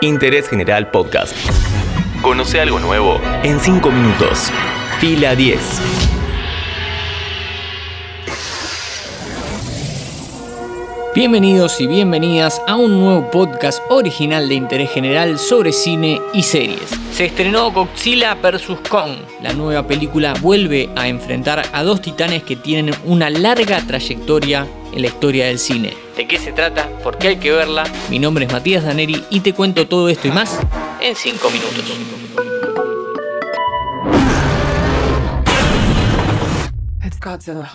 Interés General Podcast. Conoce algo nuevo en 5 minutos. Fila 10. Bienvenidos y bienvenidas a un nuevo podcast original de interés general sobre cine y series. Se estrenó Godzilla vs. Kong. La nueva película vuelve a enfrentar a dos titanes que tienen una larga trayectoria en la historia del cine. ¿De qué se trata? ¿Por qué hay que verla? Mi nombre es Matías Daneri y te cuento todo esto y más en 5 minutos. It's Godzilla.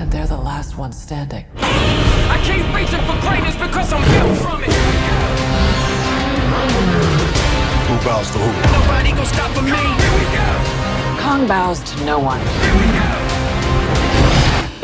And they're the last ones standing. I keep reaching for greatness because I'm built from it. Who bows to who? Nobody gon' stop for me. Here we go. Kong bows to no one.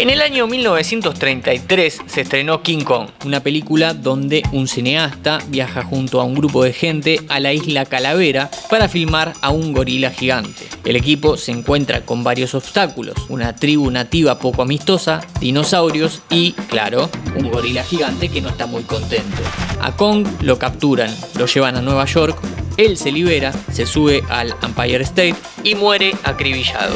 En el año 1933 se estrenó King Kong, una película donde un cineasta viaja junto a un grupo de gente a la isla Calavera para filmar a un gorila gigante. El equipo se encuentra con varios obstáculos, una tribu nativa poco amistosa, dinosaurios y, claro, un gorila gigante que no está muy contento. A Kong lo capturan, lo llevan a Nueva York, él se libera, se sube al Empire State y muere acribillado.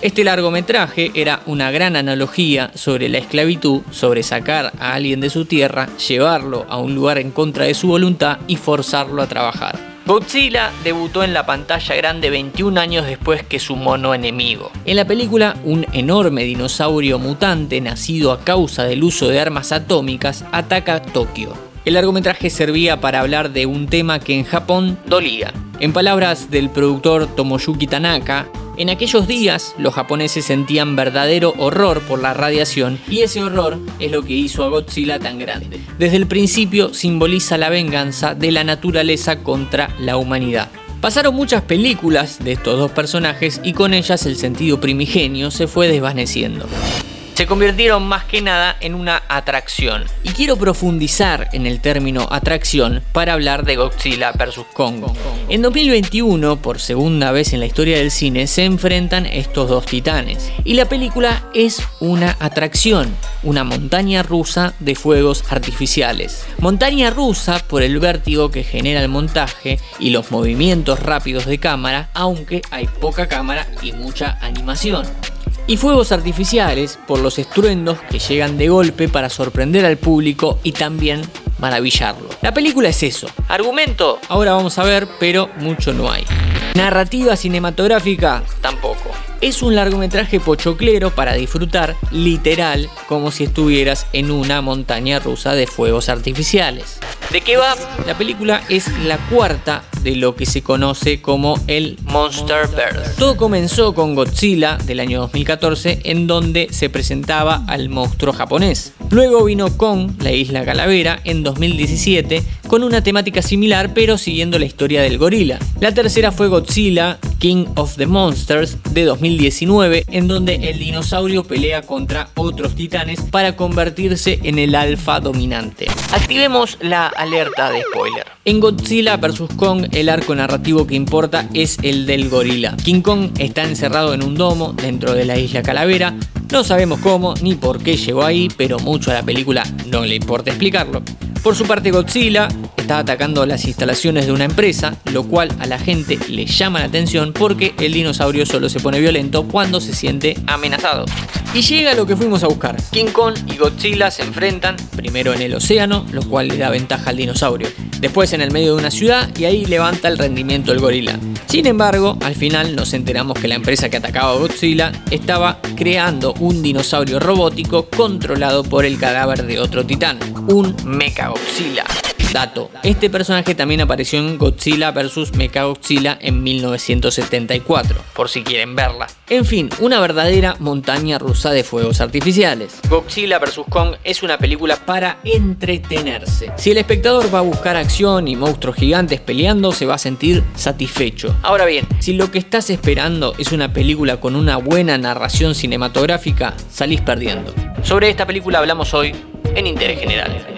Este largometraje era una gran analogía sobre la esclavitud, sobre sacar a alguien de su tierra, llevarlo a un lugar en contra de su voluntad y forzarlo a trabajar. Godzilla debutó en la pantalla grande 21 años después que su mono enemigo. En la película, un enorme dinosaurio mutante nacido a causa del uso de armas atómicas ataca Tokio. El largometraje servía para hablar de un tema que en Japón dolía. En palabras del productor Tomoyuki Tanaka, en aquellos días los japoneses sentían verdadero horror por la radiación y ese horror es lo que hizo a Godzilla tan grande. Desde el principio simboliza la venganza de la naturaleza contra la humanidad. Pasaron muchas películas de estos dos personajes y con ellas el sentido primigenio se fue desvaneciendo se convirtieron más que nada en una atracción. Y quiero profundizar en el término atracción para hablar de Godzilla vs. Kong. En 2021, por segunda vez en la historia del cine, se enfrentan estos dos titanes. Y la película es una atracción, una montaña rusa de fuegos artificiales. Montaña rusa por el vértigo que genera el montaje y los movimientos rápidos de cámara, aunque hay poca cámara y mucha animación y fuegos artificiales por los estruendos que llegan de golpe para sorprender al público y también maravillarlo. La película es eso. Argumento, ahora vamos a ver, pero mucho no hay. Narrativa cinematográfica, tampoco. Es un largometraje pochoclero para disfrutar, literal, como si estuvieras en una montaña rusa de fuegos artificiales. ¿De qué va? La película es la cuarta de lo que se conoce como el Monsterverse. Todo comenzó con Godzilla del año 2014 en donde se presentaba al monstruo japonés. Luego vino Kong, la isla Calavera, en 2017 con una temática similar pero siguiendo la historia del gorila. La tercera fue Godzilla, King of the Monsters de 2019 en donde el dinosaurio pelea contra otros titanes para convertirse en el alfa dominante. Activemos la alerta de spoiler. En Godzilla vs. Kong el arco narrativo que importa es el del gorila. King Kong está encerrado en un domo dentro de la isla Calavera. No sabemos cómo ni por qué llegó ahí, pero mucho a la película no le importa explicarlo. Por su parte Godzilla está atacando las instalaciones de una empresa, lo cual a la gente le llama la atención porque el dinosaurio solo se pone violento cuando se siente amenazado. Y llega lo que fuimos a buscar. King Kong y Godzilla se enfrentan primero en el océano, lo cual le da ventaja al dinosaurio. Después en el medio de una ciudad y ahí levanta el rendimiento del gorila. Sin embargo, al final nos enteramos que la empresa que atacaba a Godzilla estaba creando un dinosaurio robótico controlado por el cadáver de otro titán, un Mecha Godzilla. Dato, este personaje también apareció en Godzilla vs. Mechagodzilla en 1974, por si quieren verla. En fin, una verdadera montaña rusa de fuegos artificiales. Godzilla vs. Kong es una película para entretenerse. Si el espectador va a buscar acción y monstruos gigantes peleando, se va a sentir satisfecho. Ahora bien, si lo que estás esperando es una película con una buena narración cinematográfica, salís perdiendo. Sobre esta película hablamos hoy en Interés General.